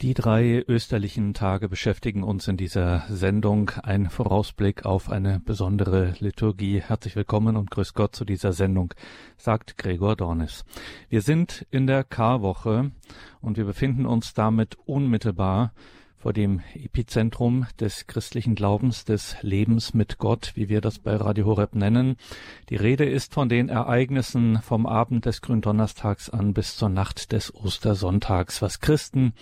Die drei österlichen Tage beschäftigen uns in dieser Sendung. Ein Vorausblick auf eine besondere Liturgie. Herzlich willkommen und grüß Gott zu dieser Sendung, sagt Gregor Dornis. Wir sind in der Karwoche und wir befinden uns damit unmittelbar vor dem Epizentrum des christlichen Glaubens, des Lebens mit Gott, wie wir das bei Radio Horeb nennen. Die Rede ist von den Ereignissen vom Abend des Gründonnerstags an bis zur Nacht des Ostersonntags, was Christen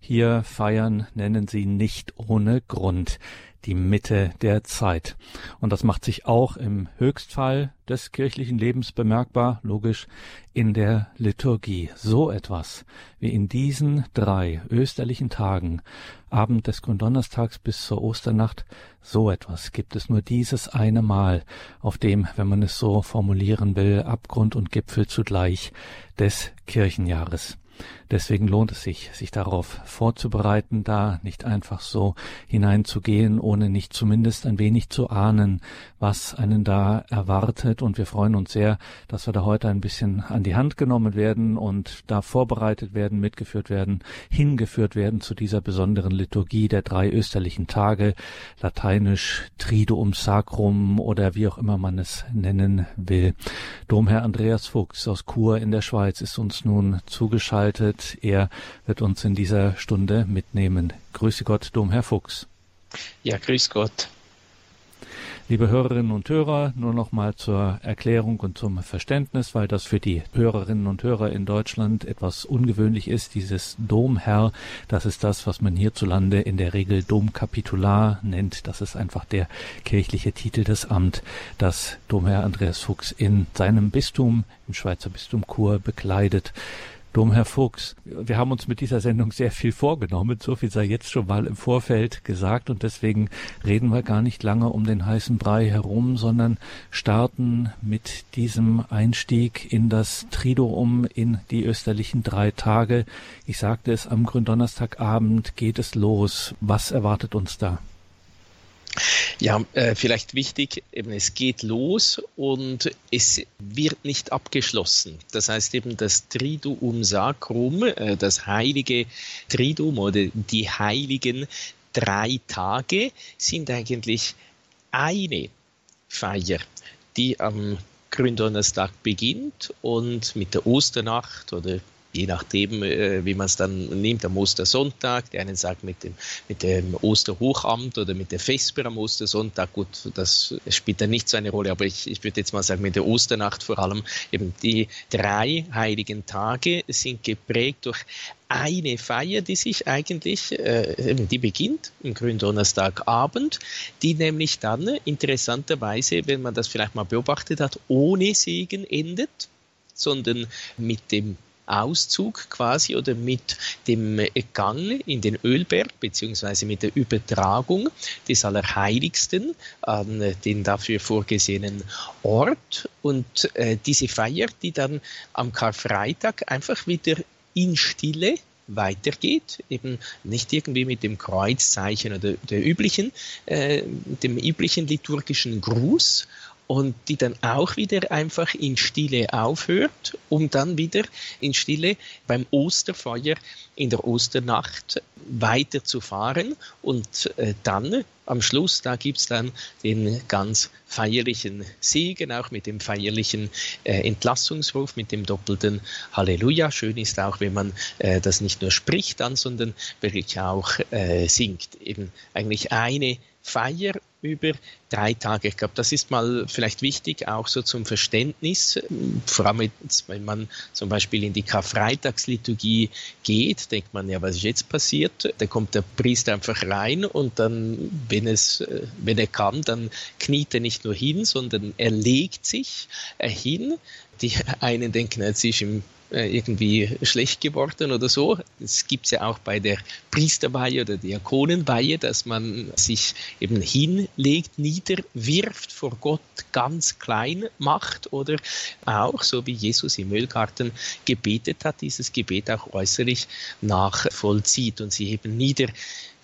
hier feiern, nennen sie nicht ohne Grund die Mitte der Zeit. Und das macht sich auch im Höchstfall des kirchlichen Lebens bemerkbar, logisch, in der Liturgie. So etwas wie in diesen drei österlichen Tagen, Abend des Gründonnerstags bis zur Osternacht, so etwas gibt es nur dieses eine Mal, auf dem, wenn man es so formulieren will, Abgrund und Gipfel zugleich des Kirchenjahres. Deswegen lohnt es sich, sich darauf vorzubereiten, da nicht einfach so hineinzugehen, ohne nicht zumindest ein wenig zu ahnen, was einen da erwartet. Und wir freuen uns sehr, dass wir da heute ein bisschen an die Hand genommen werden und da vorbereitet werden, mitgeführt werden, hingeführt werden zu dieser besonderen Liturgie der drei österlichen Tage, lateinisch Triduum Sacrum oder wie auch immer man es nennen will. Domherr Andreas Fuchs aus Chur in der Schweiz ist uns nun zugeschaltet zugeschaltet. Er wird uns in dieser Stunde mitnehmen. Grüße Gott, Domherr Fuchs. Ja, grüß Gott. Liebe Hörerinnen und Hörer, nur noch mal zur Erklärung und zum Verständnis, weil das für die Hörerinnen und Hörer in Deutschland etwas ungewöhnlich ist. Dieses Domherr, das ist das, was man hierzulande in der Regel Domkapitular nennt. Das ist einfach der kirchliche Titel des Amt, das Domherr Andreas Fuchs in seinem Bistum, im Schweizer Bistum Chur, bekleidet. Domherr Fuchs, wir haben uns mit dieser Sendung sehr viel vorgenommen. So viel sei jetzt schon mal im Vorfeld gesagt und deswegen reden wir gar nicht lange um den heißen Brei herum, sondern starten mit diesem Einstieg in das Triduum in die österlichen drei Tage. Ich sagte es, am Gründonnerstagabend geht es los. Was erwartet uns da? Ja, äh, vielleicht wichtig, eben es geht los und es wird nicht abgeschlossen. Das heißt eben das Triduum Sacrum, äh, das heilige Triduum oder die heiligen drei Tage sind eigentlich eine Feier, die am Gründonnerstag beginnt und mit der Osternacht oder je nachdem, äh, wie man es dann nimmt, am Ostersonntag. Der einen sagt mit dem, mit dem Osterhochamt oder mit der Vesper am Ostersonntag. Gut, das spielt dann nicht so eine Rolle, aber ich, ich würde jetzt mal sagen, mit der Osternacht vor allem, eben die drei heiligen Tage sind geprägt durch eine Feier, die sich eigentlich, äh, die beginnt am Gründonnerstagabend, die nämlich dann interessanterweise, wenn man das vielleicht mal beobachtet hat, ohne Segen endet, sondern mit dem Auszug quasi oder mit dem Gang in den Ölberg beziehungsweise mit der Übertragung des Allerheiligsten an den dafür vorgesehenen Ort. Und äh, diese Feier, die dann am Karfreitag einfach wieder in Stille weitergeht, eben nicht irgendwie mit dem Kreuzzeichen oder der üblichen, äh, dem üblichen liturgischen Gruß, und die dann auch wieder einfach in Stille aufhört, um dann wieder in Stille beim Osterfeuer in der Osternacht weiterzufahren und äh, dann am Schluss, da gibt's dann den ganz feierlichen Segen, auch mit dem feierlichen äh, Entlassungsruf, mit dem doppelten Halleluja. Schön ist auch, wenn man äh, das nicht nur spricht dann, sondern wirklich auch äh, singt. Eben eigentlich eine Feier über drei Tage. Ich glaube, das ist mal vielleicht wichtig, auch so zum Verständnis. Vor allem, jetzt, wenn man zum Beispiel in die Karfreitagsliturgie geht, denkt man ja, was ist jetzt passiert? Da kommt der Priester einfach rein und dann, wenn es, äh, wenn er kann, dann kniet er nicht nur hin, sondern er legt sich äh, hin. Die einen denken, jetzt ist im irgendwie schlecht geworden oder so. Das gibt es ja auch bei der Priesterweihe oder Diakonenweihe, dass man sich eben hinlegt, niederwirft, vor Gott ganz klein macht oder auch, so wie Jesus im Ölgarten gebetet hat, dieses Gebet auch äußerlich nachvollzieht und sie eben nieder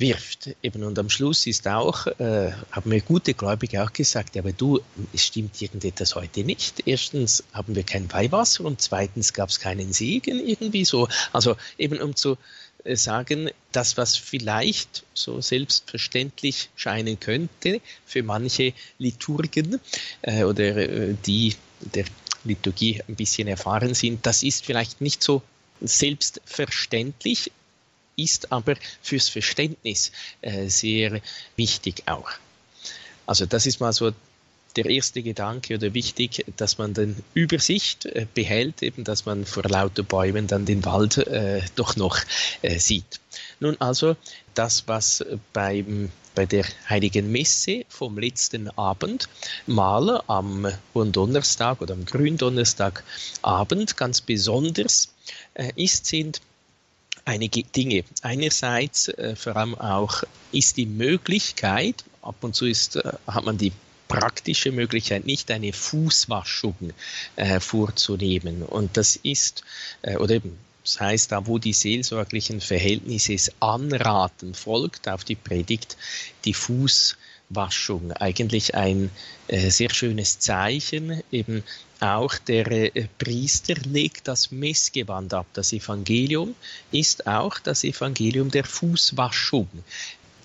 wirft. Eben und am Schluss ist auch, äh, haben mir gute Gläubige auch gesagt, aber du, es stimmt irgendetwas heute nicht. Erstens haben wir kein Weihwasser und zweitens gab es keinen Segen irgendwie so. Also eben um zu äh, sagen, das, was vielleicht so selbstverständlich scheinen könnte für manche Liturgen äh, oder äh, die der Liturgie ein bisschen erfahren sind, das ist vielleicht nicht so selbstverständlich, ist aber fürs Verständnis äh, sehr wichtig auch. Also das ist mal so der erste Gedanke oder wichtig, dass man dann Übersicht äh, behält, eben dass man vor lauter Bäumen dann den Wald äh, doch noch äh, sieht. Nun also das, was beim bei der Heiligen Messe vom letzten Abend mal am Donnerstag oder am Gründonnerstagabend ganz besonders äh, ist, sind einige Dinge. Einerseits äh, vor allem auch ist die Möglichkeit, ab und zu ist, äh, hat man die praktische Möglichkeit, nicht eine Fußwaschung äh, vorzunehmen. Und das ist, äh, oder eben, das heißt, da wo die seelsorglichen Verhältnisse es anraten, folgt auf die Predigt die Fußwaschung. Eigentlich ein äh, sehr schönes Zeichen, eben auch der äh, Priester legt das Messgewand ab. Das Evangelium ist auch das Evangelium der Fußwaschung.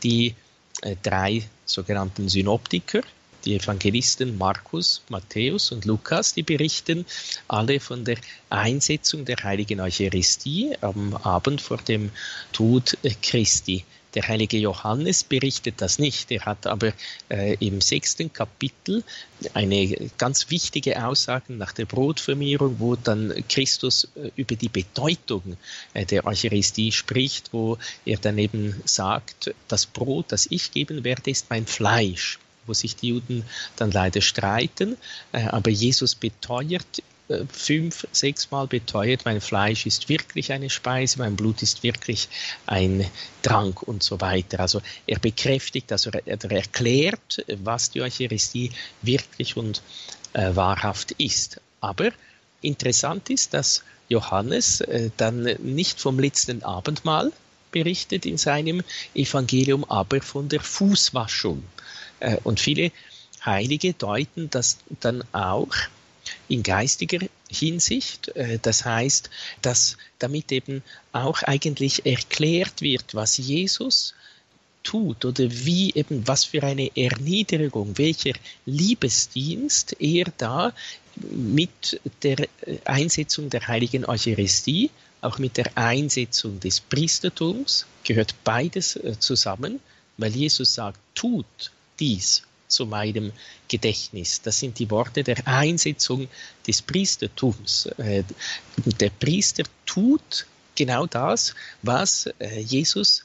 Die äh, drei sogenannten Synoptiker, die Evangelisten Markus, Matthäus und Lukas, die berichten alle von der Einsetzung der heiligen Eucharistie am Abend vor dem Tod Christi. Der heilige Johannes berichtet das nicht. Er hat aber äh, im sechsten Kapitel eine ganz wichtige Aussage nach der Brotvermehrung, wo dann Christus äh, über die Bedeutung äh, der Eucharistie spricht, wo er dann eben sagt, das Brot, das ich geben werde, ist mein Fleisch wo sich die Juden dann leider streiten. Äh, aber Jesus beteuert fünf, sechs Mal beteuert, mein Fleisch ist wirklich eine Speise, mein Blut ist wirklich ein Trank und so weiter. Also er bekräftigt, also er erklärt, was die Eucharistie wirklich und äh, wahrhaft ist. Aber interessant ist, dass Johannes äh, dann nicht vom letzten Abendmahl berichtet in seinem Evangelium, aber von der Fußwaschung. Äh, und viele Heilige deuten das dann auch in geistiger Hinsicht. Äh, das heißt, dass damit eben auch eigentlich erklärt wird, was Jesus tut oder wie eben was für eine Erniedrigung, welcher Liebesdienst er da mit der Einsetzung der heiligen Eucharistie, auch mit der Einsetzung des Priestertums, gehört beides äh, zusammen, weil Jesus sagt, tut dies zu meinem Gedächtnis. Das sind die Worte der Einsetzung des Priestertums. Äh, der Priester tut genau das, was äh, Jesus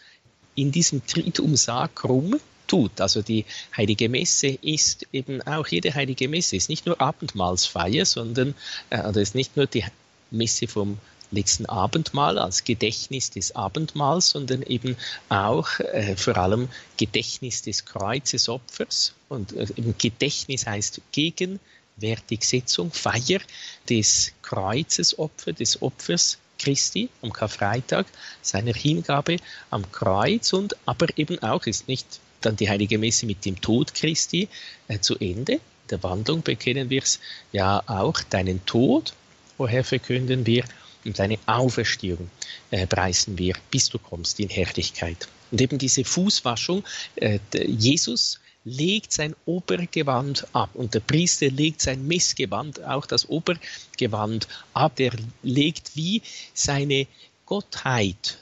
in diesem Tritum Sacrum tut. Also die heilige Messe ist eben auch jede heilige Messe ist nicht nur Abendmahlsfeier, sondern äh, ist nicht nur die Messe vom letzten Abendmahl als Gedächtnis des Abendmahls, sondern eben auch äh, vor allem Gedächtnis des Kreuzesopfers. Und äh, eben Gedächtnis heißt gegenwärtig Setzung, Feier des Kreuzesopfers, des Opfers Christi am Karfreitag, seiner Hingabe am Kreuz und aber eben auch ist nicht dann die heilige Messe mit dem Tod Christi äh, zu Ende. Der Wandlung bekennen wir es ja auch deinen Tod, woher verkünden wir und deine Auferstehung äh, preisen wir, bis du kommst in Herrlichkeit. Und eben diese Fußwaschung, äh, Jesus legt sein Obergewand ab und der Priester legt sein Messgewand, auch das Obergewand ab. Der legt wie seine Gottheit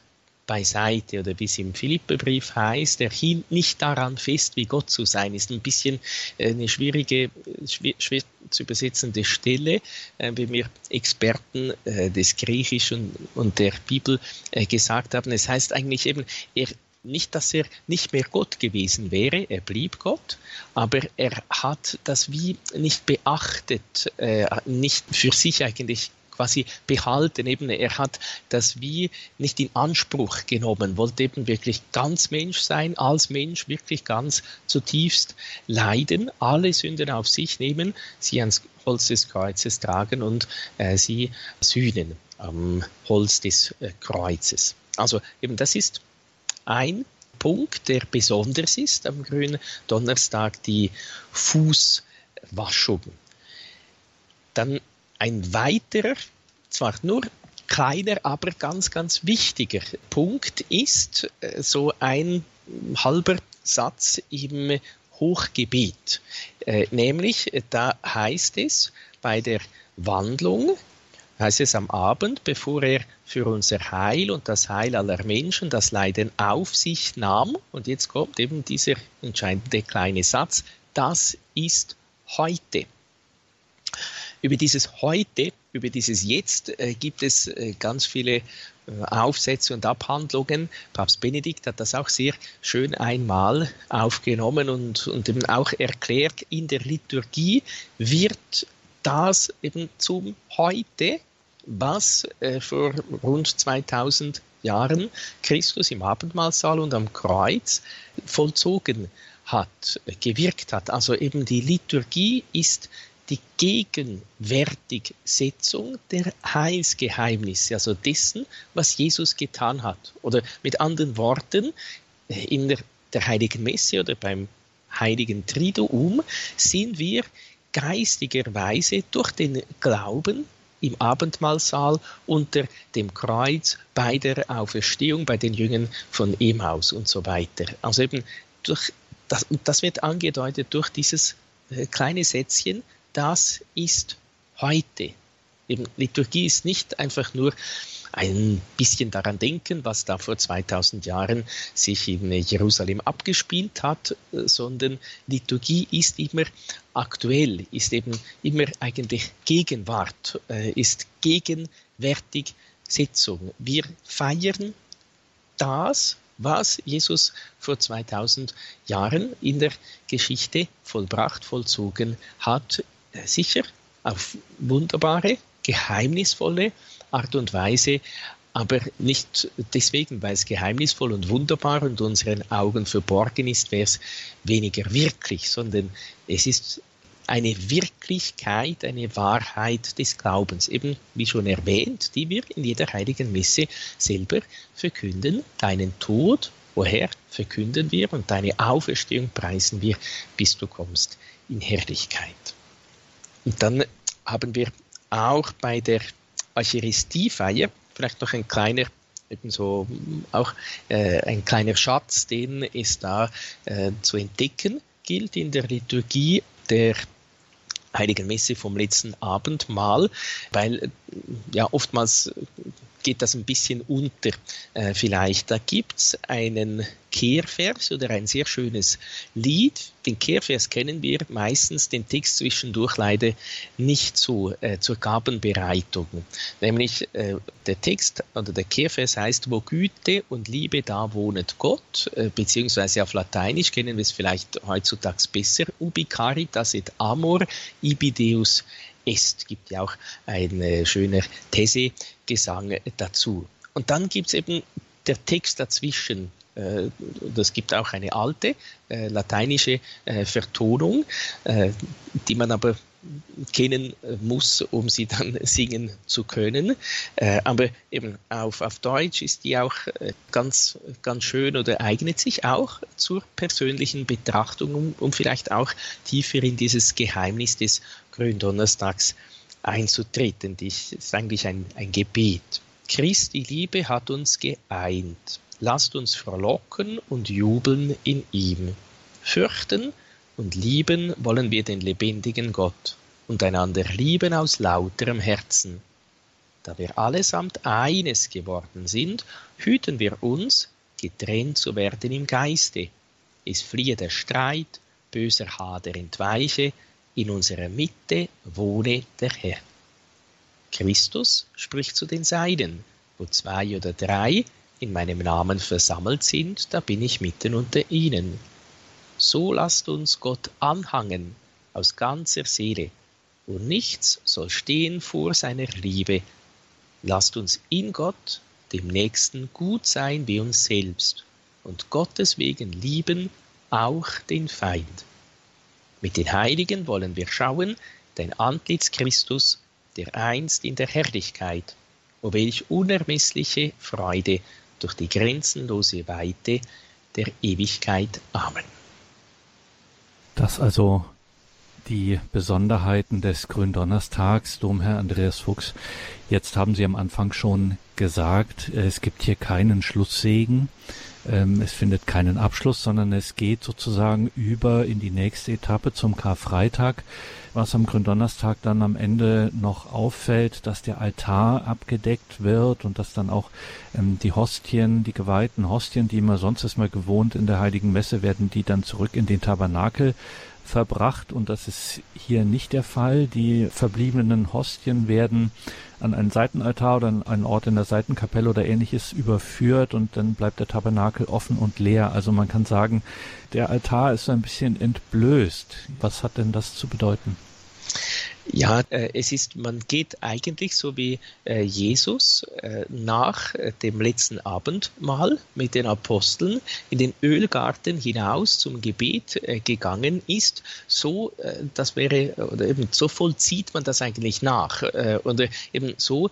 beiseite oder wie es im Philipperbrief heißt, er hielt nicht daran fest, wie Gott zu sein ist. Ein bisschen äh, eine schwierige, schwer, schwer zu übersetzende Stelle, äh, wie mir Experten äh, des Griechischen und der Bibel gesagt haben. Es heißt eigentlich eben, er nicht, dass er nicht mehr Gott gewesen wäre, er blieb Gott, aber er hat das wie nicht beachtet, äh, nicht für sich eigentlich quasi behalten. Eben, er hat das wie nicht in Anspruch genommen, wollte eben wirklich ganz Mensch sein, als Mensch wirklich ganz zutiefst leiden, alle Sünden auf sich nehmen, sie ans Holz des Kreuzes tragen und äh, sie sühnen am Holz des äh, Kreuzes. Also eben das ist ein Punkt, der besonders ist am grünen Donnerstag, die Fußwaschung. Dann ein weiterer, zwar nur kleiner, aber ganz, ganz wichtiger Punkt ist äh, so ein halber Satz im Hochgebet. Äh, nämlich, da heißt es bei der Wandlung, heißt es am Abend, bevor er für unser Heil und das Heil aller Menschen das Leiden auf sich nahm. Und jetzt kommt eben dieser entscheidende kleine Satz, das ist heute. Über dieses heute, über dieses Jetzt äh, gibt es äh, ganz viele äh, Aufsätze und Abhandlungen. Papst Benedikt hat das auch sehr schön einmal aufgenommen und, und eben auch erklärt, in der Liturgie wird das eben zum Heute, was äh, vor rund 2000 Jahren Christus im Abendmahlsaal und am Kreuz vollzogen hat, gewirkt hat. Also eben die Liturgie ist die Gegenwärtigsetzung der Heilsgeheimnisse, also dessen, was Jesus getan hat. Oder mit anderen Worten, in der, der Heiligen Messe oder beim Heiligen Triduum sind wir geistigerweise durch den Glauben im Abendmahlsaal unter dem Kreuz bei der Auferstehung bei den Jüngern von Emmaus und so weiter. Also eben durch das, das wird angedeutet durch dieses äh, kleine Sätzchen, das ist heute. Eben, Liturgie ist nicht einfach nur ein bisschen daran denken, was da vor 2000 Jahren sich in Jerusalem abgespielt hat, sondern Liturgie ist immer aktuell, ist eben immer eigentlich Gegenwart, äh, ist gegenwärtig Sitzung. Wir feiern das, was Jesus vor 2000 Jahren in der Geschichte vollbracht, vollzogen hat, äh, sicher auf wunderbare, geheimnisvolle Art und Weise, aber nicht deswegen, weil es geheimnisvoll und wunderbar und unseren Augen verborgen ist, wäre es weniger wirklich, sondern es ist eine Wirklichkeit, eine Wahrheit des Glaubens, eben wie schon erwähnt, die wir in jeder heiligen Messe selber verkünden. Deinen Tod, woher verkünden wir und deine Auferstehung preisen wir, bis du kommst in Herrlichkeit. Und dann haben wir auch bei der Eucharistiefeier vielleicht noch ein kleiner ebenso auch äh, ein kleiner Schatz, den es da äh, zu entdecken gilt in der Liturgie der Heiligen Messe vom letzten Abendmahl, weil ja oftmals geht das ein bisschen unter äh, vielleicht. Da gibt es einen Kehrvers oder ein sehr schönes Lied. Den Kehrvers kennen wir meistens, den Text zwischendurch leider nicht so äh, zur Gabenbereitung. Nämlich äh, der Text oder der Kehrvers heißt, wo Güte und Liebe da wohnet Gott, äh, beziehungsweise auf Lateinisch kennen wir es vielleicht heutzutage besser, ubi caritas et amor ibi Deus ist. Gibt ja auch ein äh, schöner These-Gesang dazu. Und dann gibt es eben der Text dazwischen. Äh, das gibt auch eine alte äh, lateinische äh, Vertonung, äh, die man aber kennen äh, muss, um sie dann singen zu können. Äh, aber eben auf, auf Deutsch ist die auch äh, ganz, ganz schön oder eignet sich auch zur persönlichen Betrachtung, um, um vielleicht auch tiefer in dieses Geheimnis des Gründonnerstags einzutreten. Das ist eigentlich ein, ein Gebet. Christi Liebe hat uns geeint. Lasst uns verlocken und jubeln in ihm. Fürchten und lieben wollen wir den lebendigen Gott und einander lieben aus lauterem Herzen. Da wir allesamt eines geworden sind, hüten wir uns, getrennt zu werden im Geiste. Es fliehe der Streit, böser Hader entweiche, in unserer Mitte wohne der Herr. Christus spricht zu den Seinen, wo zwei oder drei in meinem Namen versammelt sind, da bin ich mitten unter ihnen. So lasst uns Gott anhangen aus ganzer Seele, und nichts soll stehen vor seiner Liebe. Lasst uns in Gott, dem Nächsten, gut sein wie uns selbst und Gottes wegen lieben auch den Feind. Mit den Heiligen wollen wir schauen, dein Antlitz Christus, der einst in der Herrlichkeit, o welch unermessliche Freude durch die grenzenlose Weite der Ewigkeit. Amen. Das also die Besonderheiten des Gründonnerstags, Domherr Andreas Fuchs. Jetzt haben Sie am Anfang schon gesagt, es gibt hier keinen Schlusssegen. Ähm, es findet keinen Abschluss, sondern es geht sozusagen über in die nächste Etappe zum Karfreitag. Was am Gründonnerstag dann am Ende noch auffällt, dass der Altar abgedeckt wird und dass dann auch ähm, die Hostien, die geweihten Hostien, die immer sonst ist mal gewohnt in der Heiligen Messe, werden die dann zurück in den Tabernakel verbracht und das ist hier nicht der Fall. Die verbliebenen Hostien werden an einen Seitenaltar oder an einen Ort in der Seitenkapelle oder ähnliches überführt und dann bleibt der Tabernakel offen und leer. Also man kann sagen, der Altar ist ein bisschen entblößt. Was hat denn das zu bedeuten? Ja, äh, es ist, man geht eigentlich so wie äh, Jesus äh, nach dem letzten Abendmahl mit den Aposteln in den Ölgarten hinaus zum Gebet gegangen ist. So, das wäre, oder eben so vollzieht man das eigentlich nach. Und eben so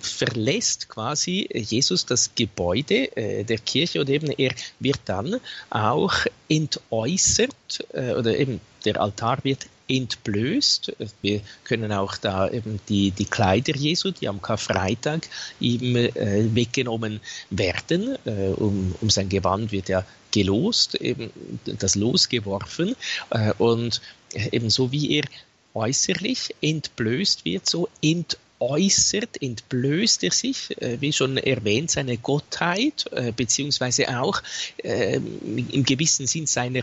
verlässt quasi Jesus das Gebäude der Kirche und eben er wird dann auch entäußert oder eben der Altar wird entblößt. Wir können auch da eben die, die Kleider Jesu, die am Karfreitag ihm äh, weggenommen werden. Äh, um, um sein Gewand wird ja gelost, eben das Los geworfen. Äh, und ebenso wie er äußerlich entblößt wird, so entäußert, entblößt er sich, äh, wie schon erwähnt, seine Gottheit, äh, beziehungsweise auch äh, im gewissen Sinn seiner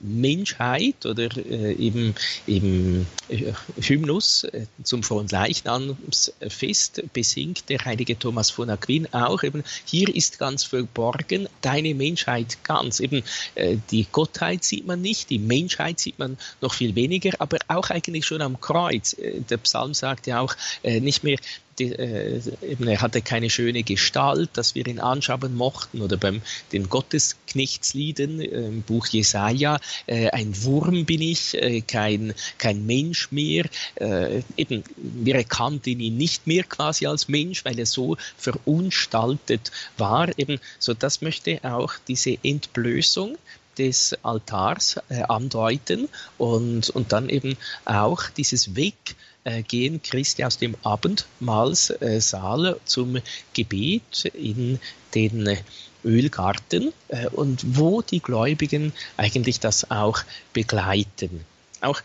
Menschheit oder äh, eben, eben äh, Hymnus äh, zum Fronleichnamsfest besingt der heilige Thomas von Aquin auch eben, hier ist ganz verborgen deine Menschheit ganz. Eben äh, die Gottheit sieht man nicht, die Menschheit sieht man noch viel weniger, aber auch eigentlich schon am Kreuz. Der Psalm sagt ja auch nicht mehr äh, eben, er hatte keine schöne Gestalt, dass wir ihn anschauen mochten. Oder beim den Gottesknechtslieden äh, im Buch Jesaja, äh, ein Wurm bin ich, äh, kein, kein Mensch mehr. Eben, wir erkannten ihn nicht mehr quasi als Mensch, weil er so verunstaltet war. Eben, so das möchte auch diese Entblößung des Altars andeuten und, und dann eben auch dieses Weg gehen Christi aus dem Abendmahlsaal zum Gebet in den Ölgarten äh, und wo die Gläubigen eigentlich das auch begleiten. Auch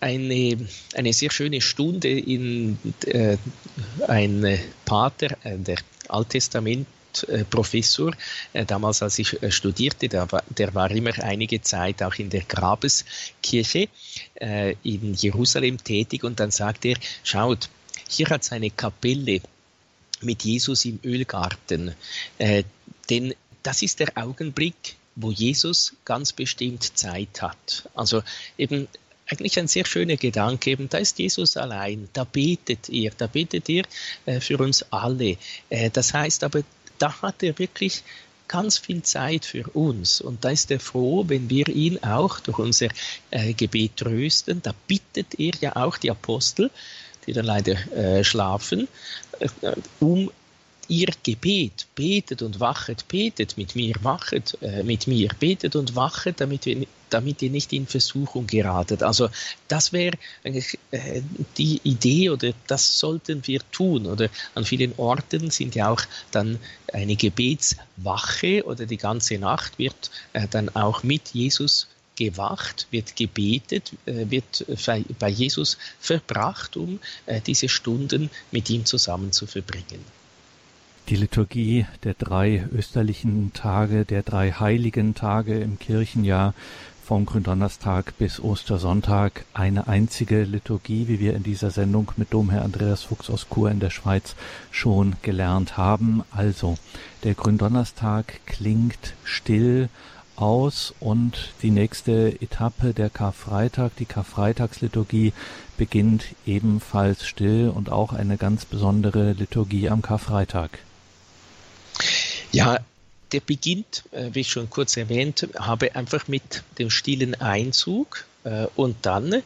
eine, eine sehr schöne Stunde in äh, ein Pater, äh, der Alttestament Professor, äh, damals als ich äh, studierte, der war, der war immer einige Zeit auch in der Grabeskirche äh, in Jerusalem tätig. Und dann sagt er, schaut, hier hat es eine Kapelle mit Jesus im Ölgarten, denn das ist der Augenblick, wo Jesus ganz bestimmt Zeit hat. Also eben eigentlich ein sehr schöner Gedanke, eben da ist Jesus allein, da betet er, da betet er äh, für uns alle. Äh, das heißt aber, da hat er wirklich ganz viel Zeit für uns. Und da ist er froh, wenn wir ihn auch durch unser äh, Gebet trösten. Da bittet er ja auch die Apostel, die dann leider äh, schlafen, äh, um ihr Gebet, betet und wachet, betet mit mir, wachet äh, mit mir, betet und wachet, damit, wir, damit ihr nicht in Versuchung geratet. Also das wäre äh, die Idee oder das sollten wir tun. Oder an vielen Orten sind ja auch dann eine Gebetswache oder die ganze Nacht wird äh, dann auch mit Jesus gewacht, wird gebetet, äh, wird bei Jesus verbracht, um äh, diese Stunden mit ihm zusammen zu verbringen. Die Liturgie der drei österlichen Tage, der drei heiligen Tage im Kirchenjahr vom Gründonnerstag bis Ostersonntag eine einzige Liturgie, wie wir in dieser Sendung mit Domherr Andreas Fuchs aus Chur in der Schweiz schon gelernt haben. Also, der Gründonnerstag klingt still aus und die nächste Etappe der Karfreitag, die Karfreitagsliturgie beginnt ebenfalls still und auch eine ganz besondere Liturgie am Karfreitag. Ja, der beginnt, äh, wie ich schon kurz erwähnt habe, einfach mit dem stillen Einzug äh, und dann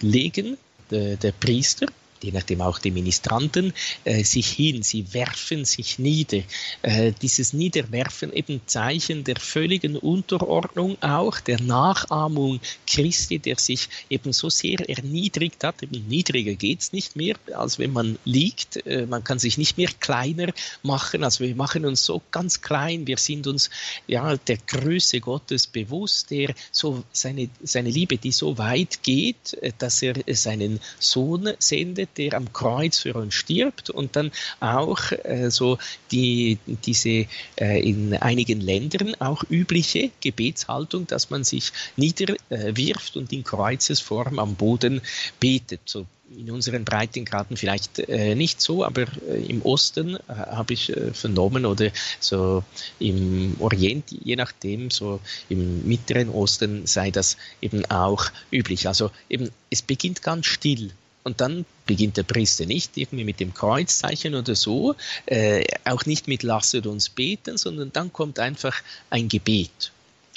legen der, der Priester je nachdem auch die Ministranten, äh, sich hin, sie werfen sich nieder. Äh, dieses Niederwerfen eben Zeichen der völligen Unterordnung auch, der Nachahmung Christi, der sich eben so sehr erniedrigt hat. Eben niedriger geht's nicht mehr, als wenn man liegt. Äh, man kann sich nicht mehr kleiner machen. Also wir machen uns so ganz klein. Wir sind uns ja der Größe Gottes bewusst, der so seine, seine Liebe, die so weit geht, äh, dass er seinen Sohn sendet, der am Kreuz für uns stirbt und dann auch äh, so die, diese äh, in einigen Ländern auch übliche Gebetshaltung, dass man sich niederwirft und in Kreuzesform am Boden betet. So in unseren Breitengraden vielleicht äh, nicht so, aber äh, im Osten äh, habe ich äh, vernommen oder so im Orient, je nachdem, so im Mittleren Osten sei das eben auch üblich. Also eben, es beginnt ganz still und dann beginnt der Priester nicht irgendwie mit dem Kreuzzeichen oder so, äh, auch nicht mit Lasset uns beten, sondern dann kommt einfach ein Gebet.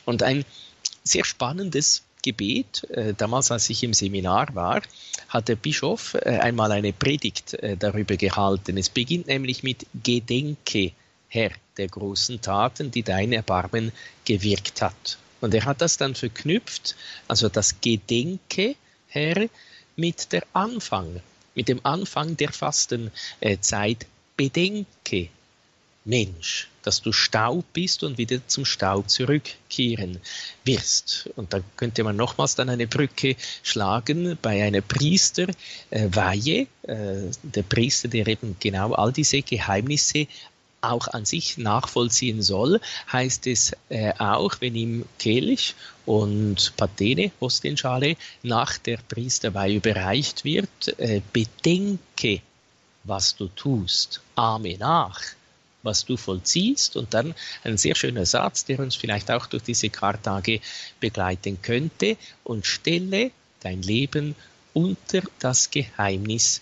Und ein sehr spannendes Gebet, äh, damals als ich im Seminar war, hat der Bischof äh, einmal eine Predigt äh, darüber gehalten. Es beginnt nämlich mit Gedenke, Herr, der großen Taten, die dein Erbarmen gewirkt hat. Und er hat das dann verknüpft, also das Gedenke, Herr, mit der Anfang, mit dem Anfang der Fastenzeit. Bedenke, Mensch, dass du Staub bist und wieder zum Staub zurückkehren wirst. Und da könnte man nochmals dann eine Brücke schlagen bei einer Priesterweihe, äh, äh, der Priester, der eben genau all diese Geheimnisse auch an sich nachvollziehen soll, heißt es äh, auch, wenn ihm Kelch und Patene, Ostenschale, nach der Priesterweihe überreicht wird, äh, bedenke, was du tust, ahme nach, was du vollziehst. Und dann ein sehr schöner Satz, der uns vielleicht auch durch diese Kartage begleiten könnte. Und stelle dein Leben unter das Geheimnis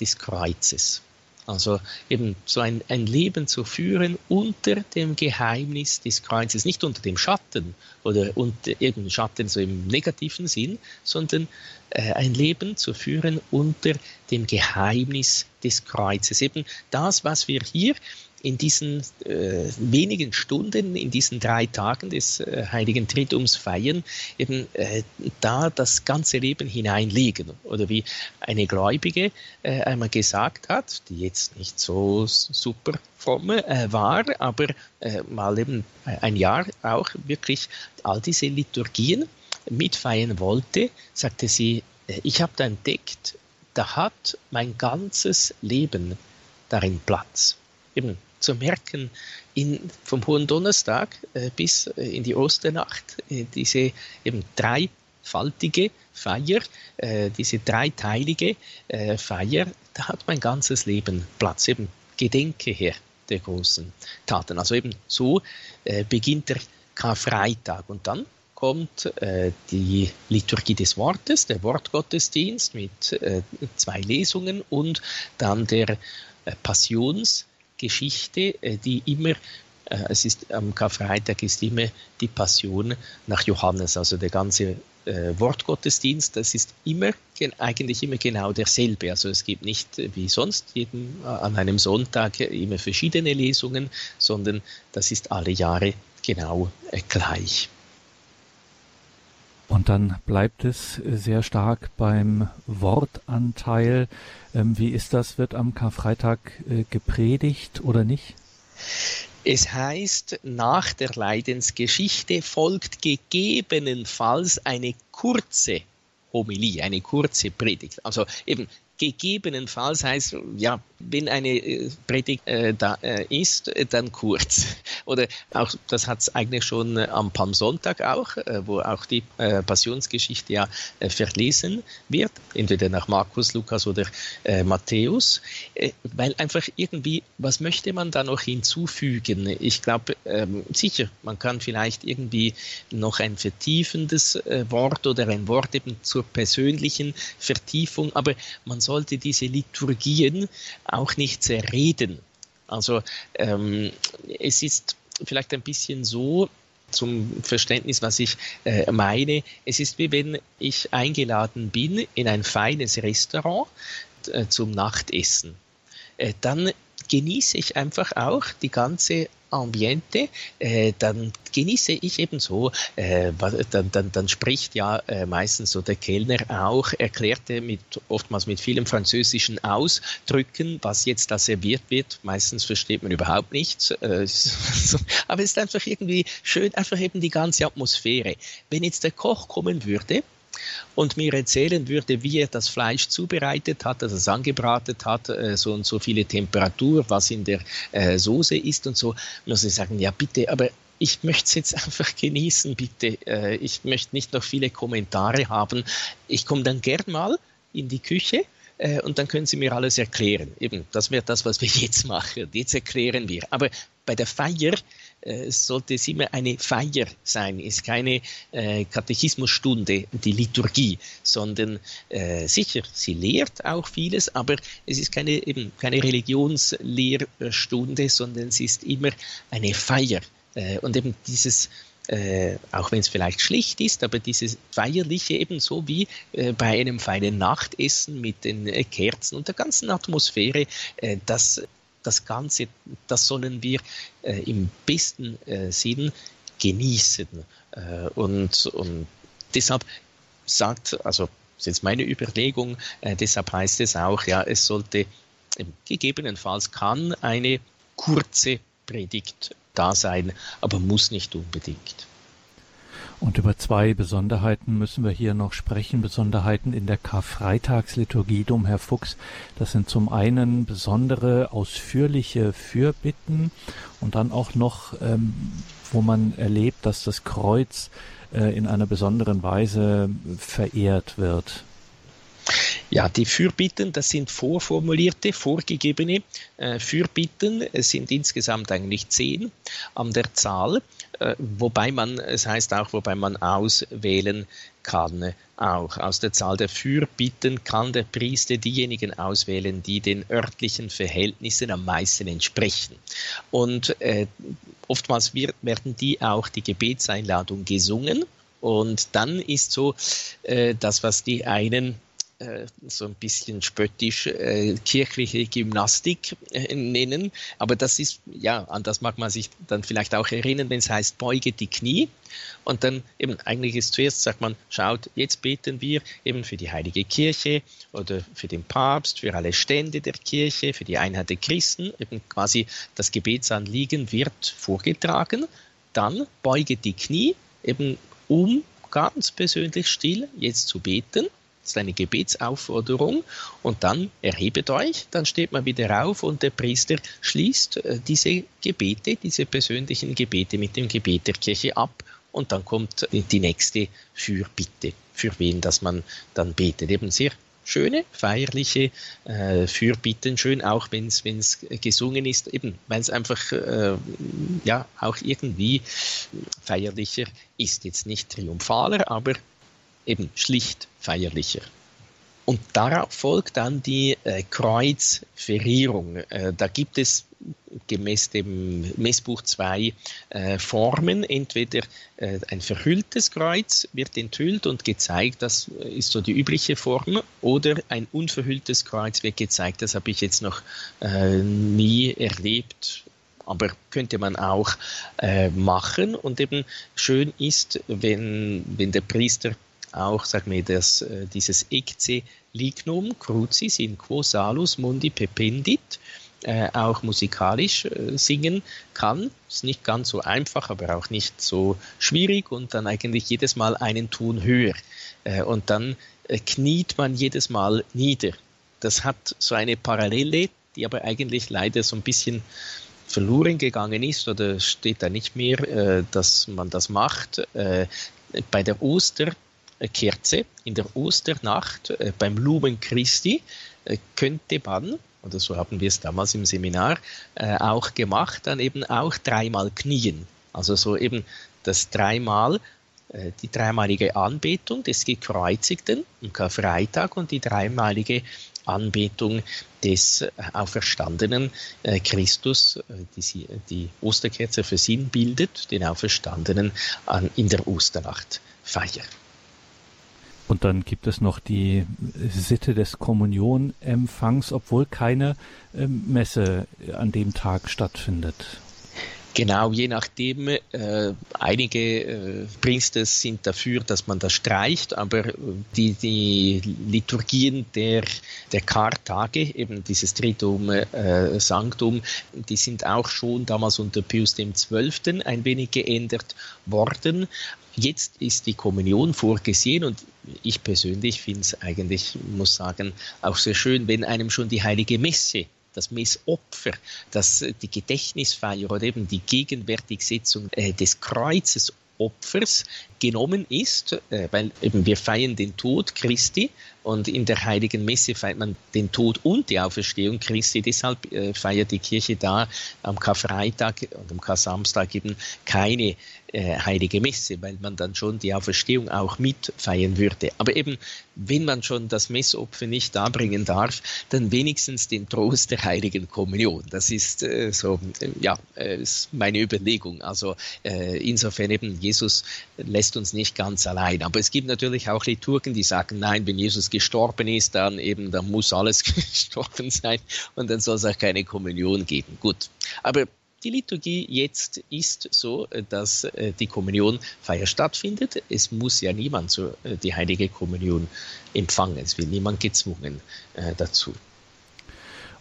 des Kreuzes. Also eben so ein, ein Leben zu führen unter dem Geheimnis des Kreuzes, nicht unter dem Schatten oder unter irgendeinem Schatten so im negativen Sinn, sondern ein Leben zu führen unter dem Geheimnis des Kreuzes. Eben das, was wir hier in diesen äh, wenigen Stunden, in diesen drei Tagen des äh, Heiligen Tritums feiern, eben äh, da das ganze Leben hineinlegen. Oder wie eine Gläubige äh, einmal gesagt hat, die jetzt nicht so super fromm äh, war, aber äh, mal eben ein Jahr auch wirklich all diese Liturgien mitfeiern wollte, sagte sie, ich habe da entdeckt, da hat mein ganzes Leben darin Platz. Eben zu merken, in, vom Hohen Donnerstag äh, bis äh, in die Osternacht, äh, diese eben dreifaltige Feier, äh, diese dreiteilige äh, Feier, da hat mein ganzes Leben Platz, eben Gedenke her der großen Taten. Also eben so äh, beginnt der Karfreitag und dann kommt die Liturgie des Wortes, der Wortgottesdienst mit zwei Lesungen und dann der Passions- Geschichte, äh, die immer, äh, es ist am Karfreitag ist immer die Passion nach Johannes, also der ganze äh, Wortgottesdienst, das ist immer eigentlich immer genau derselbe. Also es gibt nicht wie sonst jeden, an einem Sonntag immer verschiedene Lesungen, sondern das ist alle Jahre genau gleich. Und dann bleibt es sehr stark beim Wortanteil. Ähm, wie ist das? Wird am Karfreitag äh, gepredigt oder nicht? Es heißt, nach der Leidensgeschichte folgt gegebenenfalls eine kurze Homilie, eine kurze Predigt. Also eben gegebenenfalls heißt, ja, wenn eine äh, Predigt äh, da äh, ist, äh, dann kurz. Oder auch, das hat es eigentlich schon äh, am Palmsonntag auch, wo auch die Passionsgeschichte ja verlesen wird, entweder nach Markus, Lukas oder Matthäus, weil einfach irgendwie, was möchte man da noch hinzufügen? Ich glaube, ähm, sicher, man kann vielleicht irgendwie noch ein vertiefendes Wort oder ein Wort eben zur persönlichen Vertiefung, aber man sollte diese Liturgien auch nicht zerreden. Also ähm, es ist vielleicht ein bisschen so, zum Verständnis, was ich äh, meine. Es ist wie wenn ich eingeladen bin in ein feines Restaurant. zum Nachtessen. Dann genieße ich einfach auch die ganze Ambiente, äh, dann genieße ich eben so, äh, dann, dann, dann spricht ja äh, meistens so der Kellner auch, erklärte mit, oftmals mit vielen französischen Ausdrücken, was jetzt da serviert wird. Meistens versteht man überhaupt nichts, äh, aber es ist einfach irgendwie schön, einfach eben die ganze Atmosphäre. Wenn jetzt der Koch kommen würde, und mir erzählen würde, wie er das Fleisch zubereitet hat, dass er es angebratet hat, äh, so und so viele Temperatur, was in der äh, Soße ist und so, muss ich sagen, ja bitte, aber ich möchte es jetzt einfach genießen, bitte. Äh, ich möchte nicht noch viele Kommentare haben. Ich komme dann gern mal in die Küche und dann können Sie mir alles erklären. Eben, das wäre das, was wir jetzt machen. Jetzt erklären wir. Aber bei der Feier äh, sollte es immer eine Feier sein, ist keine äh, Katechismusstunde, die Liturgie, sondern äh, sicher, sie lehrt auch vieles, aber es ist keine, eben keine Religionslehrstunde, sondern es ist immer eine Feier. Und eben dieses äh, auch wenn es vielleicht schlicht ist, aber dieses feierliche ebenso wie äh, bei einem feinen Nachtessen mit den äh, Kerzen und der ganzen Atmosphäre, das das Ganze, das sollen wir äh, im besten äh, Sinn genießen. Äh, und, und deshalb sagt, also das ist jetzt meine Überlegung, äh, deshalb heißt es auch, ja, es sollte gegebenenfalls kann eine kurze Predigt da sein, aber muss nicht unbedingt. Und über zwei Besonderheiten müssen wir hier noch sprechen, Besonderheiten in der Karfreitagsliturgie, Herr Fuchs. Das sind zum einen besondere, ausführliche Fürbitten und dann auch noch, ähm, wo man erlebt, dass das Kreuz äh, in einer besonderen Weise verehrt wird. Ja, die Fürbitten, das sind vorformulierte, vorgegebene äh, Fürbitten. Es sind insgesamt eigentlich zehn an der Zahl, äh, wobei man, es heißt auch, wobei man auswählen kann. Auch aus der Zahl der Fürbitten kann der Priester diejenigen auswählen, die den örtlichen Verhältnissen am meisten entsprechen. Und äh, oftmals wird, werden die auch die Gebetseinladung gesungen. Und dann ist so äh, das, was die einen äh, so ein bisschen spöttisch äh, kirchliche Gymnastik äh, nennen. Aber das ist, ja, an das mag man sich dann vielleicht auch erinnern, wenn es heißt, beuge die Knie. Und dann eben, eigentlich ist zuerst, sagt man, schaut, jetzt beten wir eben für die Heilige Kirche oder für den Papst, für alle Stände der Kirche, für die Einheit der Christen. Eben quasi das Gebetsanliegen wird vorgetragen. Dann beuge die Knie, eben um ganz persönlich still jetzt zu beten ist eine Gebetsaufforderung und dann erhebet euch, dann steht man wieder auf und der Priester schließt äh, diese Gebete, diese persönlichen Gebete mit dem Gebet der Kirche ab und dann kommt die nächste Fürbitte, für wen das man dann betet. Eben sehr schöne, feierliche äh, Fürbitten, schön auch wenn es gesungen ist, eben weil es einfach äh, ja auch irgendwie feierlicher ist. Jetzt nicht triumphaler, aber eben schlicht feierlicher. Und darauf folgt dann die äh, Kreuzverrierung. Äh, da gibt es gemäß dem Messbuch zwei äh, Formen. Entweder äh, ein verhülltes Kreuz wird enthüllt und gezeigt, das ist so die übliche Form, oder ein unverhülltes Kreuz wird gezeigt. Das habe ich jetzt noch äh, nie erlebt aber könnte man auch äh, machen. Und eben schön ist, wenn, wenn der Priester auch, sagen wir, das, äh, dieses Ecce lignum crucis in quo salus mundi pependit, äh, auch musikalisch äh, singen kann. Ist nicht ganz so einfach, aber auch nicht so schwierig und dann eigentlich jedes Mal einen Ton höher. Äh, und dann äh, kniet man jedes Mal nieder. Das hat so eine Parallele, die aber eigentlich leider so ein bisschen verloren gegangen ist oder steht da nicht mehr, äh, dass man das macht. bei der Oster Kerze in der Osternacht äh, beim Lumen Christi äh, könnte man, oder so haben wir es damals im Seminar äh, auch gemacht, dann eben auch dreimal knien. Also so eben das dreimal die dreimalige Anbetung des Gekreuzigten am Karfreitag und die dreimalige Anbetung des auferstandenen Christus, die die Osterkerze für Sinn bildet, den Auferstandenen in der Osternacht feiern. Und dann gibt es noch die Sitte des Kommunionempfangs, obwohl keine ähm, Messe an dem Tag stattfindet. Genau, je nachdem. Äh, einige äh, Priester sind dafür, dass man das streicht, aber äh, die, die Liturgien der, der Kartage, eben dieses Tritum äh, Sanctum, die sind auch schon damals unter Pius XII. ein wenig geändert worden. Jetzt ist die Kommunion vorgesehen und ich persönlich finde es eigentlich, muss sagen, auch sehr schön, wenn einem schon die heilige Messe das Messopfer, das, äh, die Gedächtnisfeier oder eben die Gegenwärtigsetzung äh, des Kreuzes Opfers genommen ist, äh, weil eben wir feiern den Tod Christi und in der Heiligen Messe feiert man den Tod und die Auferstehung Christi. Deshalb äh, feiert die Kirche da am Karfreitag und am Karsamstag eben keine äh, Heilige Messe, weil man dann schon die Auferstehung auch mit feiern würde. Aber eben, wenn man schon das Messopfer nicht darbringen darf, dann wenigstens den Trost der Heiligen Kommunion. Das ist äh, so, äh, ja, äh, ist meine Überlegung. Also äh, insofern eben, Jesus lässt uns nicht ganz allein. Aber es gibt natürlich auch Liturgen, die sagen, nein, wenn Jesus gestorben ist, dann eben, dann muss alles gestorben sein und dann soll es auch keine Kommunion geben. Gut. Aber die Liturgie jetzt ist so, dass äh, die Kommunionfeier stattfindet. Es muss ja niemand so äh, die heilige Kommunion empfangen. Es wird niemand gezwungen äh, dazu.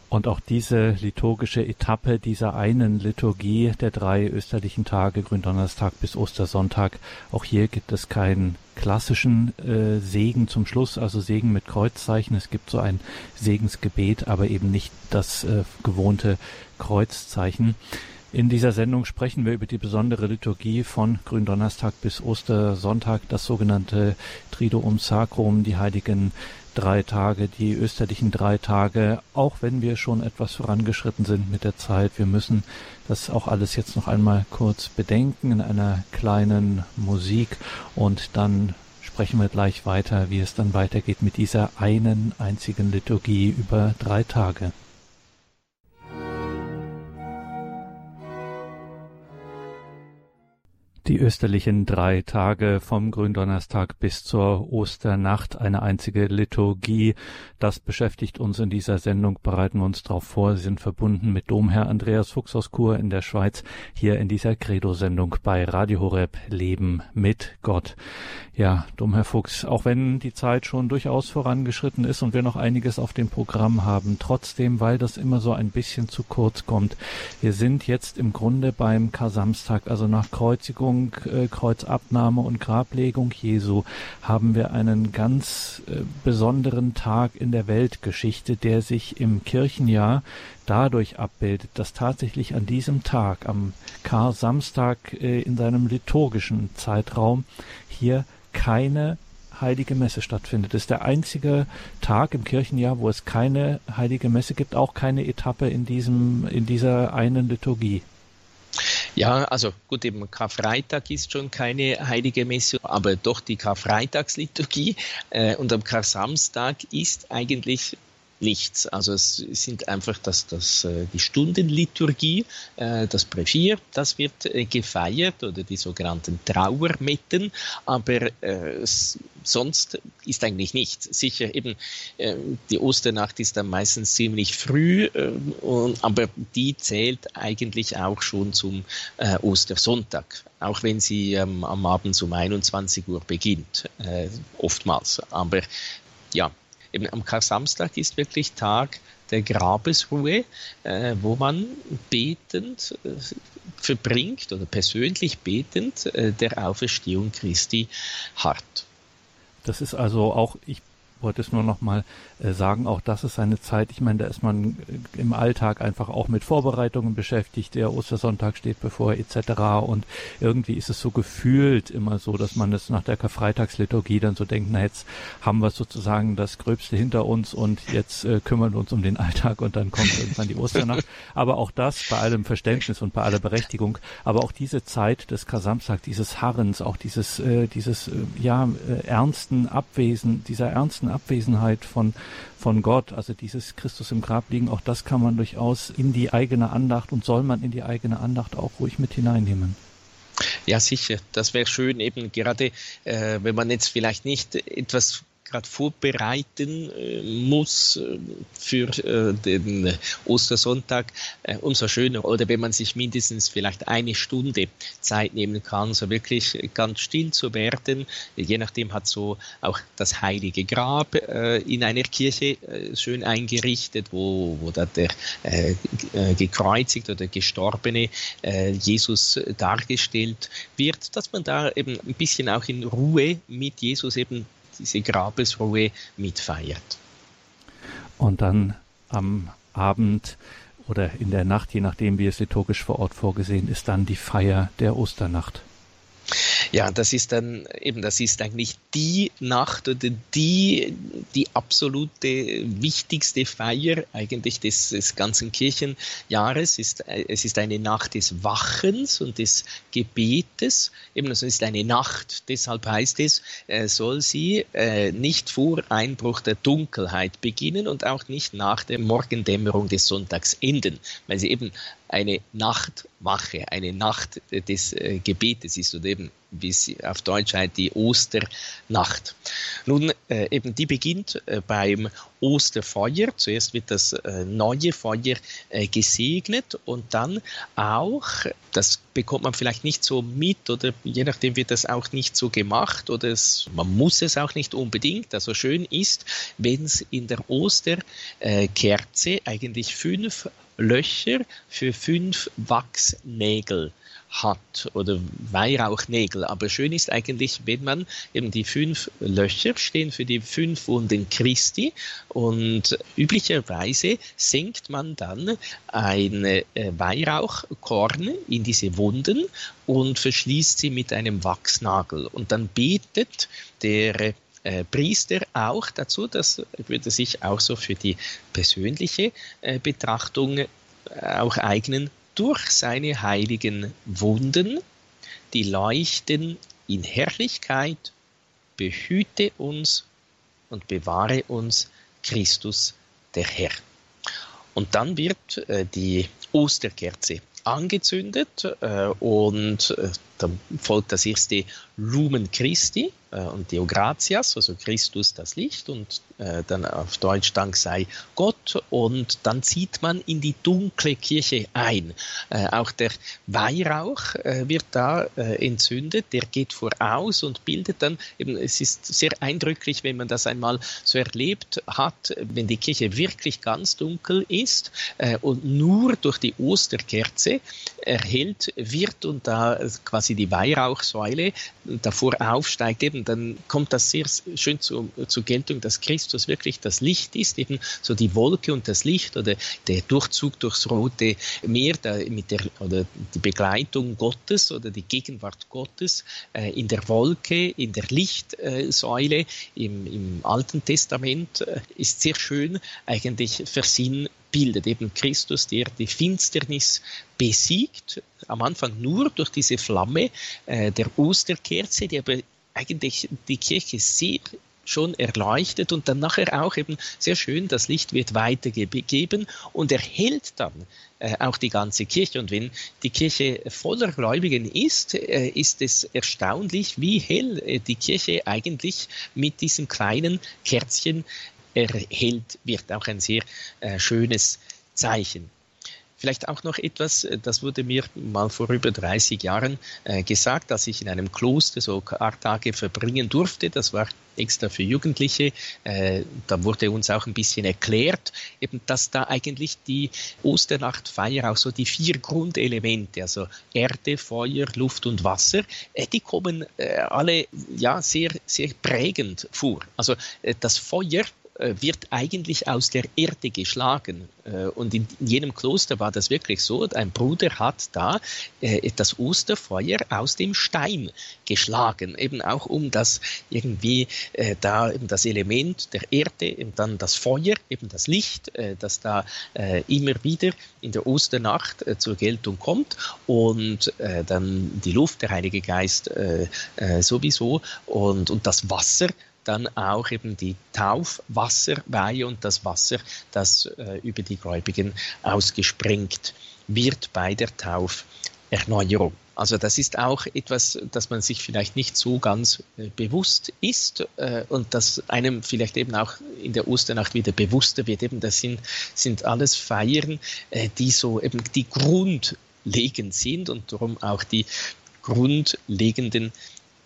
Und auch diese liturgische Etappe dieser einen Liturgie der drei österlichen Tage, Gründonnerstag bis Ostersonntag, auch hier gibt es keinen klassischen äh, Segen zum Schluss, also Segen mit Kreuzzeichen. Es gibt so ein Segensgebet, aber eben nicht das äh, gewohnte Kreuzzeichen. In dieser Sendung sprechen wir über die besondere Liturgie von Gründonnerstag bis Ostersonntag, das sogenannte Triduum Sacrum, die heiligen drei Tage, die österlichen drei Tage, auch wenn wir schon etwas vorangeschritten sind mit der Zeit. Wir müssen das auch alles jetzt noch einmal kurz bedenken in einer kleinen Musik und dann sprechen wir gleich weiter, wie es dann weitergeht mit dieser einen einzigen Liturgie über drei Tage. Die österlichen drei Tage vom Gründonnerstag bis zur Osternacht, eine einzige Liturgie. Das beschäftigt uns in dieser Sendung, bereiten wir uns darauf vor. Sie sind verbunden mit Domherr Andreas Fuchs aus Chur in der Schweiz, hier in dieser Credo-Sendung bei Radio Horeb Leben mit Gott. Ja, Domherr Fuchs, auch wenn die Zeit schon durchaus vorangeschritten ist und wir noch einiges auf dem Programm haben, trotzdem, weil das immer so ein bisschen zu kurz kommt. Wir sind jetzt im Grunde beim Kasamstag, also nach Kreuzigung Kreuzigung, äh, Kreuzabnahme und Grablegung Jesu haben wir einen ganz äh, besonderen Tag in der Weltgeschichte, der sich im Kirchenjahr dadurch abbildet, dass tatsächlich an diesem Tag, am Kar-Samstag äh, in seinem liturgischen Zeitraum hier keine heilige Messe stattfindet. Das ist der einzige Tag im Kirchenjahr, wo es keine heilige Messe gibt, auch keine Etappe in diesem, in dieser einen Liturgie. Ja, also gut, eben Karfreitag ist schon keine heilige Messe, aber doch die Karfreitagsliturgie. Äh, und am Kar-Samstag ist eigentlich nichts. Also es sind einfach das, das, äh, die Stundenliturgie, äh, das Brevier, das wird äh, gefeiert oder die sogenannten Trauermetten, aber sonst ist eigentlich nichts. Sicher eben die Osternacht ist dann meistens ziemlich früh, aber die zählt eigentlich auch schon zum Ostersonntag, auch wenn sie ähm, am Abend um 21 Uhr beginnt, oftmals. Aber ja, am Kar-Samstag ist wirklich Tag der Grabesruhe, äh, wo man betend äh, verbringt oder persönlich betend äh, der Auferstehung Christi hart. Das ist also auch, ich wollte es nur noch mal äh, sagen, auch das ist eine Zeit, ich meine, da ist man äh, im Alltag einfach auch mit Vorbereitungen beschäftigt, der Ostersonntag steht bevor etc. Und irgendwie ist es so gefühlt immer so, dass man es nach der Karfreitagsliturgie dann so denkt, na jetzt haben wir sozusagen das Gröbste hinter uns und jetzt äh, kümmern wir uns um den Alltag und dann kommt irgendwann die Osternacht. aber auch das bei allem Verständnis und bei aller Berechtigung, aber auch diese Zeit des Kasamstag, dieses Harrens, auch dieses, äh, dieses äh, ja, äh, ernsten Abwesen, dieser ernsten Abwesenheit von von Gott, also dieses Christus im Grab liegen, auch das kann man durchaus in die eigene Andacht und soll man in die eigene Andacht auch ruhig mit hineinnehmen. Ja, sicher. Das wäre schön, eben gerade, äh, wenn man jetzt vielleicht nicht etwas gerade vorbereiten äh, muss äh, für äh, den Ostersonntag, äh, umso schöner. Oder wenn man sich mindestens vielleicht eine Stunde Zeit nehmen kann, so wirklich ganz still zu werden. Je nachdem hat so auch das heilige Grab in einer Kirche schön eingerichtet, wo, wo da der gekreuzigt oder gestorbene Jesus dargestellt wird, dass man da eben ein bisschen auch in Ruhe mit Jesus eben diese Grabesruhe mitfeiert. Und dann am Abend oder in der Nacht, je nachdem wie es liturgisch vor Ort vorgesehen ist, dann die Feier der Osternacht. Ja, das ist dann eben, das ist eigentlich die Nacht oder die, die absolute wichtigste Feier eigentlich des, des ganzen Kirchenjahres. Ist, es ist eine Nacht des Wachens und des Gebetes. Eben, also es ist eine Nacht. Deshalb heißt es, äh, soll sie äh, nicht vor Einbruch der Dunkelheit beginnen und auch nicht nach der Morgendämmerung des Sonntags enden, weil sie eben eine Nachtwache, eine Nacht des äh, Gebetes ist oder eben, wie es auf Deutsch heißt, die Osternacht. Nun, äh, eben die beginnt äh, beim Osterfeuer. Zuerst wird das äh, neue Feuer äh, gesegnet und dann auch, das bekommt man vielleicht nicht so mit oder je nachdem wird das auch nicht so gemacht oder es, man muss es auch nicht unbedingt. Also schön ist, wenn es in der Osterkerze eigentlich fünf Löcher für fünf Wachsnägel hat oder Weihrauchnägel. Aber schön ist eigentlich, wenn man eben die fünf Löcher stehen für die fünf Wunden Christi und üblicherweise senkt man dann ein äh, Weihrauchkorn in diese Wunden und verschließt sie mit einem Wachsnagel und dann betet der äh, Priester auch dazu, das würde sich auch so für die persönliche äh, Betrachtung äh, auch eignen, durch seine heiligen Wunden, die leuchten in Herrlichkeit, behüte uns und bewahre uns Christus der Herr. Und dann wird äh, die Osterkerze angezündet äh, und äh, dann folgt das erste Lumen Christi äh, und Deo Gratias, also Christus das Licht und äh, dann auf Deutsch Dank sei Gott und dann zieht man in die dunkle Kirche ein. Äh, auch der Weihrauch äh, wird da äh, entzündet, der geht voraus und bildet dann, eben, es ist sehr eindrücklich, wenn man das einmal so erlebt hat, wenn die Kirche wirklich ganz dunkel ist äh, und nur durch die Osterkerze erhellt wird und da quasi die Weihrauchsäule davor aufsteigt, eben dann kommt das sehr schön zu, zur Geltung, dass Christus wirklich das Licht ist, eben so die Wolke und das Licht oder der Durchzug durchs Rote Meer da mit der, oder die Begleitung Gottes oder die Gegenwart Gottes äh, in der Wolke, in der Lichtsäule im, im Alten Testament äh, ist sehr schön eigentlich versinnbildlich bildet eben Christus, der die Finsternis besiegt, am Anfang nur durch diese Flamme äh, der Osterkerze, die aber eigentlich die Kirche sehr schon erleuchtet und dann nachher auch eben sehr schön, das Licht wird weitergegeben und erhält dann äh, auch die ganze Kirche. Und wenn die Kirche voller Gläubigen ist, äh, ist es erstaunlich, wie hell äh, die Kirche eigentlich mit diesem kleinen Kerzchen erhält, wird auch ein sehr äh, schönes Zeichen. Vielleicht auch noch etwas, äh, das wurde mir mal vor über 30 Jahren äh, gesagt, dass ich in einem Kloster so Tage verbringen durfte. Das war extra für Jugendliche. Da wurde uns auch ein bisschen erklärt, eben, dass da eigentlich die Osternachtfeier auch so die vier Grundelemente, also Erde, Feuer, Luft und Wasser, die kommen alle ja sehr, sehr prägend vor. Also das Feuer wird eigentlich aus der Erde geschlagen. Äh, und in jenem Kloster war das wirklich so. Ein Bruder hat da äh, das Osterfeuer aus dem Stein geschlagen, eben auch um das irgendwie da eben das Element der Erde, eben dann das Feuer, eben das Licht, das da immer wieder in der Osternacht zur Geltung kommt und dann die Luft, der Heilige Geist sowieso und, und das Wasser, dann auch eben die Taufwasserweihe und das Wasser, das äh, über die Gläubigen ausgesprengt wird bei der Taufe Erneuerung. Also das ist auch etwas, das man sich vielleicht nicht so ganz äh, bewusst ist äh, und das einem vielleicht eben auch in der Osternacht wieder bewusster wird. Eben das sind, sind alles Feiern, äh, die so eben die grundlegend sind und darum auch die grundlegenden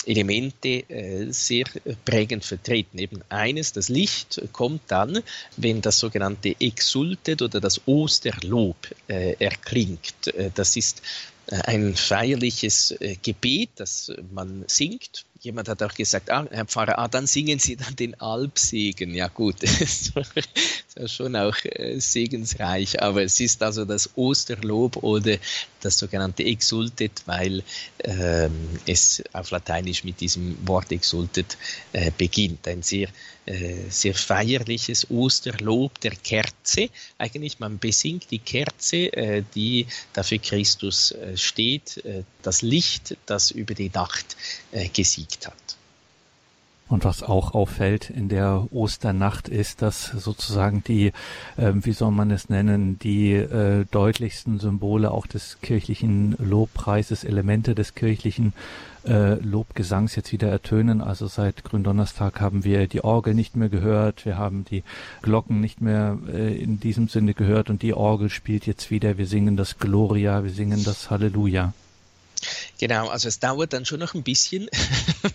Elemente äh, sehr prägend vertreten. Eben eines, das Licht kommt dann, wenn das sogenannte Exultet oder das Osterlob äh, erklingt. Äh, das ist äh, ein feierliches äh, Gebet, das man singt jemand hat auch gesagt, ah, Herr Pfarrer, ah, dann singen Sie dann den Alpsegen. Ja gut, das ist ja schon auch äh, segensreich, aber es ist also das Osterlob oder das sogenannte Exultet, weil ähm, es auf Lateinisch mit diesem Wort Exultet äh, beginnt. Ein sehr, äh, sehr feierliches Osterlob der Kerze. Eigentlich, man besingt die Kerze, äh, die dafür Christus äh, steht, äh, das Licht, das über die Nacht gesiegt besiegt hat. Und was auch auffällt in der Osternacht ist, dass sozusagen die, äh, wie soll man es nennen, die äh, deutlichsten Symbole auch des kirchlichen Lobpreises, Elemente des kirchlichen äh, Lobgesangs jetzt wieder ertönen. Also seit Gründonnerstag haben wir die Orgel nicht mehr gehört, wir haben die Glocken nicht mehr äh, in diesem Sinne gehört und die Orgel spielt jetzt wieder. Wir singen das Gloria, wir singen das Halleluja. Genau, also es dauert dann schon noch ein bisschen,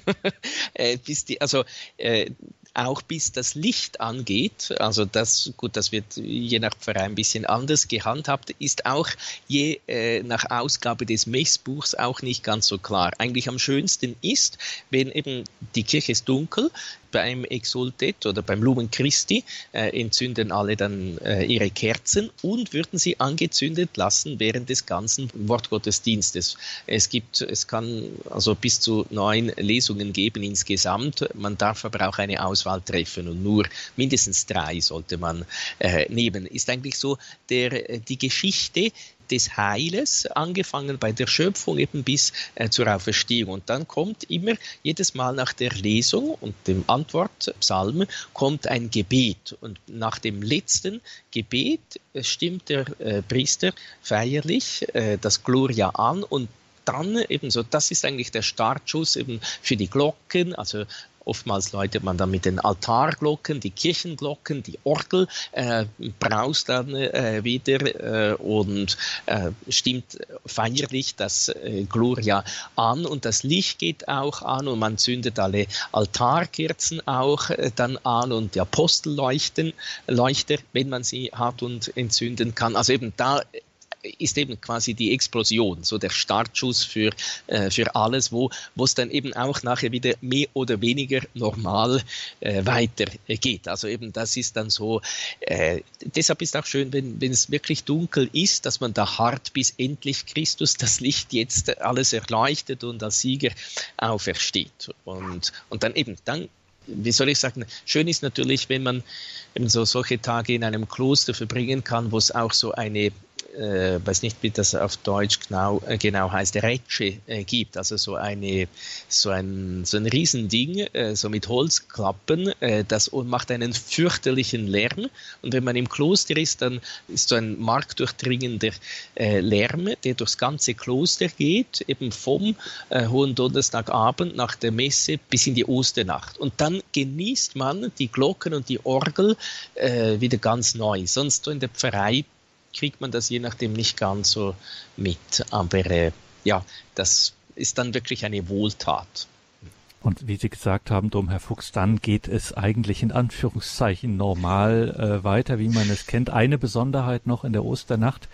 äh, bis die, also äh, auch bis das Licht angeht, also das, gut, das wird je nach Pfarrei ein bisschen anders gehandhabt, ist auch je äh, nach Ausgabe des Messbuchs auch nicht ganz so klar. Eigentlich am schönsten ist, wenn eben die Kirche ist dunkel, beim Exultet oder beim Lumen Christi äh, entzünden alle dann äh, ihre Kerzen und würden sie angezündet lassen während des ganzen Wortgottesdienstes. Es gibt, es kann also bis zu neun Lesungen geben insgesamt. Man darf aber auch eine Auswahl treffen und nur mindestens drei sollte man äh, nehmen. Ist eigentlich so der, äh, die Geschichte des Heiles, angefangen bei der Schöpfung eben bis äh, zur Auferstehung. Und dann kommt immer jedes Mal nach der Lesung und dem Antwortpsalm kommt ein Gebet. Und nach dem letzten Gebet äh, stimmt der äh, Priester feierlich äh, das Gloria an und dann eben so, das ist eigentlich der Startschuss eben für die Glocken, also Oftmals läutet man dann mit den Altarglocken, die Kirchenglocken, die Orgel äh, braust dann äh, wieder äh, und äh, stimmt feierlich das äh, Gloria an und das Licht geht auch an und man zündet alle Altarkerzen auch äh, dann an und die Apostelleuchten, Leuchter, wenn man sie hat und entzünden kann. Also eben da ist eben quasi die Explosion, so der Startschuss für, äh, für alles, wo es dann eben auch nachher wieder mehr oder weniger normal äh, weitergeht. Also eben das ist dann so, äh, deshalb ist auch schön, wenn, es wirklich dunkel ist, dass man da hart bis endlich Christus das Licht jetzt alles erleuchtet und als Sieger aufersteht. Und, und dann eben, dann wie soll ich sagen, schön ist natürlich, wenn man eben so solche Tage in einem Kloster verbringen kann, wo es auch so eine äh, weiß nicht, wie das auf Deutsch genau, äh, genau heißt, Retsche äh, gibt. Also so eine, so ein, so ein Riesending, äh, so mit Holzklappen, äh, das macht einen fürchterlichen Lärm. Und wenn man im Kloster ist, dann ist so ein marktdurchdringender äh, Lärm, der durchs ganze Kloster geht, eben vom äh, Hohen Donnerstagabend nach der Messe bis in die Osternacht. Und dann genießt man die Glocken und die Orgel wieder ganz neu. Sonst so in der Pfarrei kriegt man das je nachdem nicht ganz so mit. Aber äh, ja, das ist dann wirklich eine Wohltat. Und wie Sie gesagt haben, Dom Herr Fuchs, dann geht es eigentlich in Anführungszeichen normal äh, weiter, wie man es kennt. Eine Besonderheit noch in der Osternacht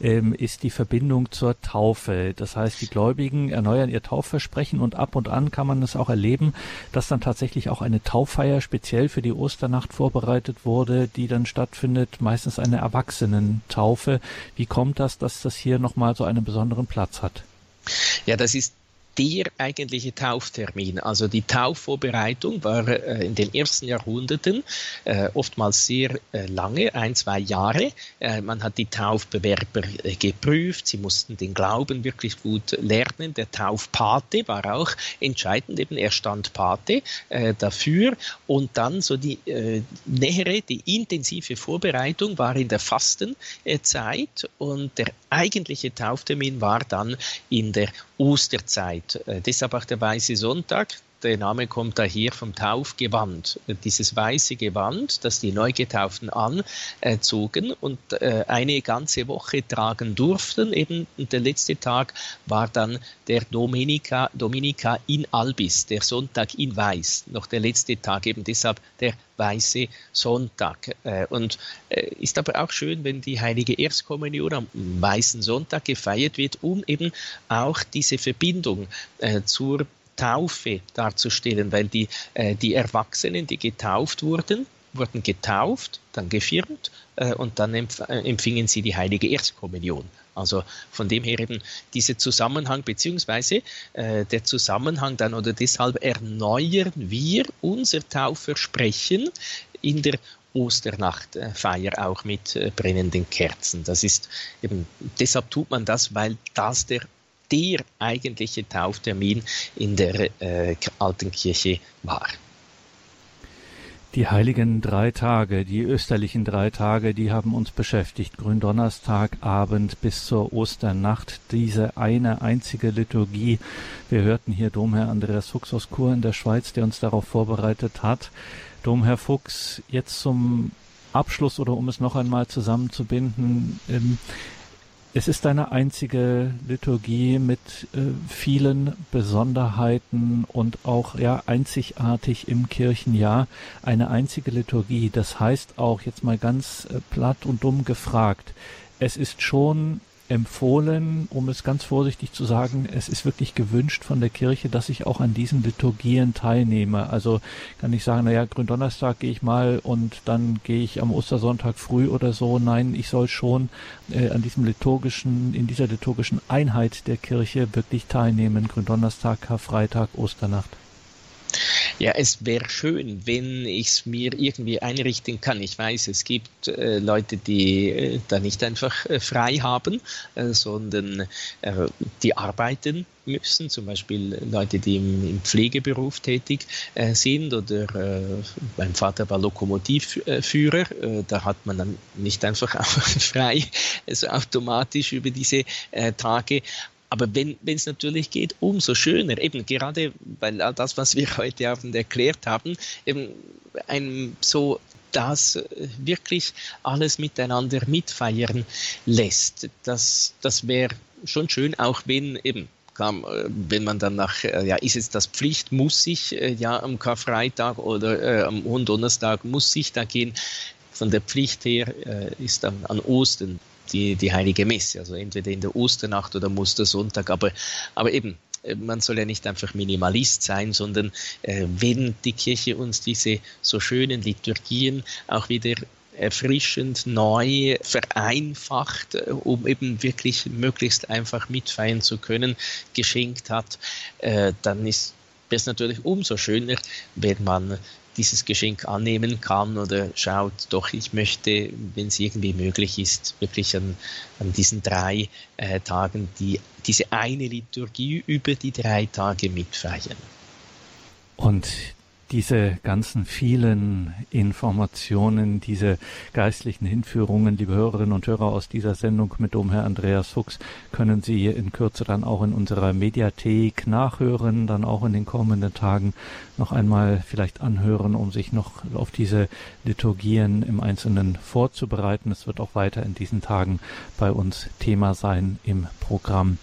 ähm, ist die Verbindung zur Taufe. Das heißt, die Gläubigen erneuern ihr Taufversprechen und ab und an kann man es auch erleben, dass dann tatsächlich auch eine Tauffeier speziell für die Osternacht vorbereitet wurde, die dann stattfindet, meistens eine Erwachsenentaufe. Wie kommt das, dass das hier nochmal so einen besonderen Platz hat? Ja, das ist der eigentliche Tauftermin. Also die Taufvorbereitung war äh, in den ersten Jahrhunderten äh, oftmals sehr äh, lange, ein, zwei Jahre. Man hat die Taufbewerber geprüft, sie mussten den Glauben wirklich gut lernen. Der Taufpate war auch entscheidend, eben er stand Pate dafür. Und dann so die nähere, die intensive Vorbereitung war in der Fastenzeit und der eigentliche Tauftermin war dann in der Osterzeit. Äh, deshalb auch der Weiße Sonntag. Der Name kommt daher vom Taufgewand. Dieses weiße Gewand, das die Neugetauften anzogen und äh, eine ganze Woche tragen durften. Eben und der letzte Tag war dann der Dominica, Dominica in Albis, der Sonntag in Weiß. Noch der letzte Tag, eben deshalb der weiße Sonntag. Äh, und äh, ist aber auch schön, wenn die heilige Erstkommunion am weißen Sonntag gefeiert wird, um eben auch diese Verbindung äh, zur Taufe darzustellen, weil die, äh, die Erwachsenen, die getauft wurden, wurden getauft, dann gefirmt äh, und dann äh, empfingen sie die heilige Erstkommunion. Also von dem her eben dieser Zusammenhang, beziehungsweise äh, der Zusammenhang dann oder deshalb erneuern wir unser Taufversprechen in der Osternachtfeier auch mit äh, brennenden Kerzen. Das ist eben, deshalb tut man das, weil das der der eigentliche Tauftermin in der äh, alten Kirche war. Die heiligen drei Tage, die österlichen drei Tage, die haben uns beschäftigt. Gründonnerstagabend bis zur Osternacht, diese eine einzige Liturgie. Wir hörten hier Domherr Andreas Fuchs aus Chur in der Schweiz, der uns darauf vorbereitet hat. Domherr Fuchs, jetzt zum Abschluss oder um es noch einmal zusammenzubinden, ähm, es ist eine einzige Liturgie mit äh, vielen Besonderheiten und auch ja einzigartig im Kirchenjahr. Eine einzige Liturgie. Das heißt auch jetzt mal ganz äh, platt und dumm gefragt. Es ist schon empfohlen, um es ganz vorsichtig zu sagen, es ist wirklich gewünscht von der Kirche, dass ich auch an diesen Liturgien teilnehme. Also kann ich sagen, naja, Gründonnerstag gehe ich mal und dann gehe ich am Ostersonntag früh oder so. Nein, ich soll schon äh, an diesem liturgischen, in dieser liturgischen Einheit der Kirche wirklich teilnehmen. Gründonnerstag, Karfreitag, Osternacht. Ja, es wäre schön, wenn ich es mir irgendwie einrichten kann. Ich weiß, es gibt äh, Leute, die äh, da nicht einfach äh, frei haben, äh, sondern äh, die arbeiten müssen, zum Beispiel Leute, die im, im Pflegeberuf tätig äh, sind oder mein Vater war Lokomotivführer, da hat man dann nicht einfach frei, also automatisch über diese Tage, aber wenn es natürlich geht, umso schöner, eben gerade weil das, was wir heute Abend erklärt haben, eben ein so das äh, wirklich alles miteinander mitfeiern lässt. Das, das wäre schon schön, auch wenn eben äh, wenn man dann nach, äh, ja, ist es das Pflicht, muss ich ja am Karfreitag oder äh, am Hohen muss ich da gehen. Von der Pflicht her äh, ist dann an Ostern die, die heilige Messe, also entweder in der Osternacht oder Mustersonntag, aber, aber eben, äh, man soll ja nicht einfach Minimalist sein, sondern äh, wenn die Kirche uns diese so schönen Liturgien auch wieder erfrischend neu vereinfacht, äh, um eben wirklich möglichst einfach mitfeiern zu können, geschenkt hat, äh, dann ist es natürlich umso schöner, wenn man dieses Geschenk annehmen kann oder schaut, doch ich möchte, wenn es irgendwie möglich ist, wirklich an, an diesen drei äh, Tagen die, diese eine Liturgie über die drei Tage mitfeiern. Und diese ganzen vielen Informationen, diese geistlichen Hinführungen, liebe Hörerinnen und Hörer aus dieser Sendung mit Domherr Andreas Fuchs, können Sie in Kürze dann auch in unserer Mediathek nachhören, dann auch in den kommenden Tagen noch einmal vielleicht anhören, um sich noch auf diese Liturgien im Einzelnen vorzubereiten. Es wird auch weiter in diesen Tagen bei uns Thema sein im Programm.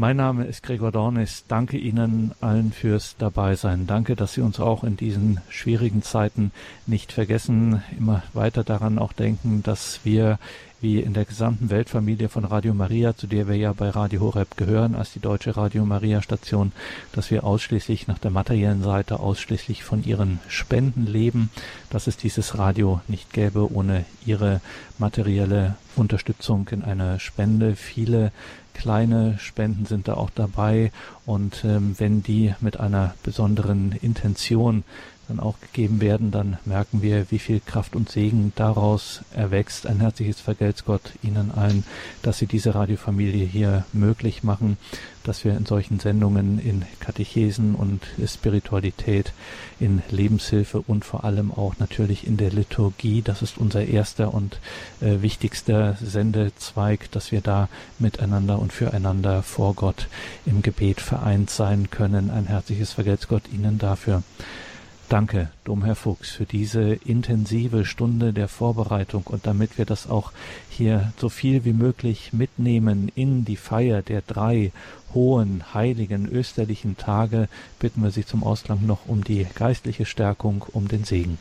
Mein Name ist Gregor Dornis. Danke Ihnen allen fürs Dabeisein. Danke, dass Sie uns auch in diesen schwierigen Zeiten nicht vergessen, immer weiter daran auch denken, dass wir wie in der gesamten Weltfamilie von Radio Maria, zu der wir ja bei Radio Horeb gehören, als die deutsche Radio Maria Station, dass wir ausschließlich nach der materiellen Seite ausschließlich von ihren Spenden leben, dass es dieses Radio nicht gäbe ohne ihre materielle Unterstützung in einer Spende. Viele kleine Spenden sind da auch dabei. Und ähm, wenn die mit einer besonderen Intention dann auch gegeben werden, dann merken wir, wie viel Kraft und Segen daraus erwächst. Ein herzliches Vergelt's Gott Ihnen allen, dass Sie diese Radiofamilie hier möglich machen, dass wir in solchen Sendungen in Katechesen und Spiritualität, in Lebenshilfe und vor allem auch natürlich in der Liturgie, das ist unser erster und äh, wichtigster Sendezweig, dass wir da miteinander und füreinander vor Gott im Gebet vereint sein können. Ein herzliches Vergelt's Gott Ihnen dafür. Danke, Domherr Fuchs, für diese intensive Stunde der Vorbereitung und damit wir das auch hier so viel wie möglich mitnehmen in die Feier der drei hohen, heiligen, österlichen Tage, bitten wir Sie zum Ausklang noch um die geistliche Stärkung, um den Segen.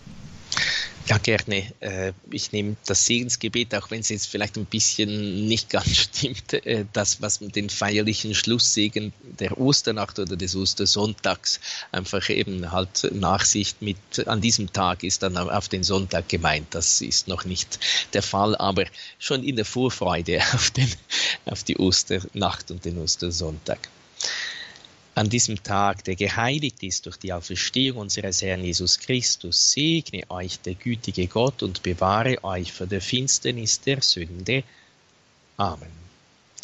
Ja, gerne. Äh, ich nehme das Segensgebet, auch wenn es jetzt vielleicht ein bisschen nicht ganz stimmt, äh, das, was den feierlichen Schlusssegen der Osternacht oder des Ostersonntags einfach eben halt Nachsicht mit an diesem Tag ist dann auf den Sonntag gemeint. Das ist noch nicht der Fall, aber schon in der Vorfreude auf, den, auf die Osternacht und den Ostersonntag an diesem Tag, der geheiligt ist durch die Auferstehung unseres Herrn Jesus Christus, segne euch der gütige Gott und bewahre euch vor der Finsternis der Sünde. Amen.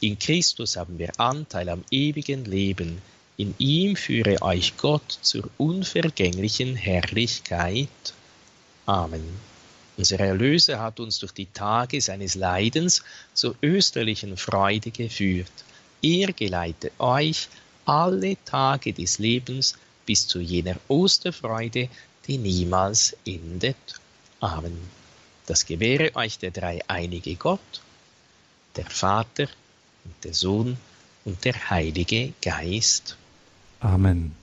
In Christus haben wir Anteil am ewigen Leben. In ihm führe euch Gott zur unvergänglichen Herrlichkeit. Amen. Unser Erlöser hat uns durch die Tage seines Leidens zur österlichen Freude geführt. Er geleite euch alle Tage des Lebens bis zu jener Osterfreude, die niemals endet. Amen. Das gewähre euch der dreieinige Gott, der Vater und der Sohn und der Heilige Geist. Amen.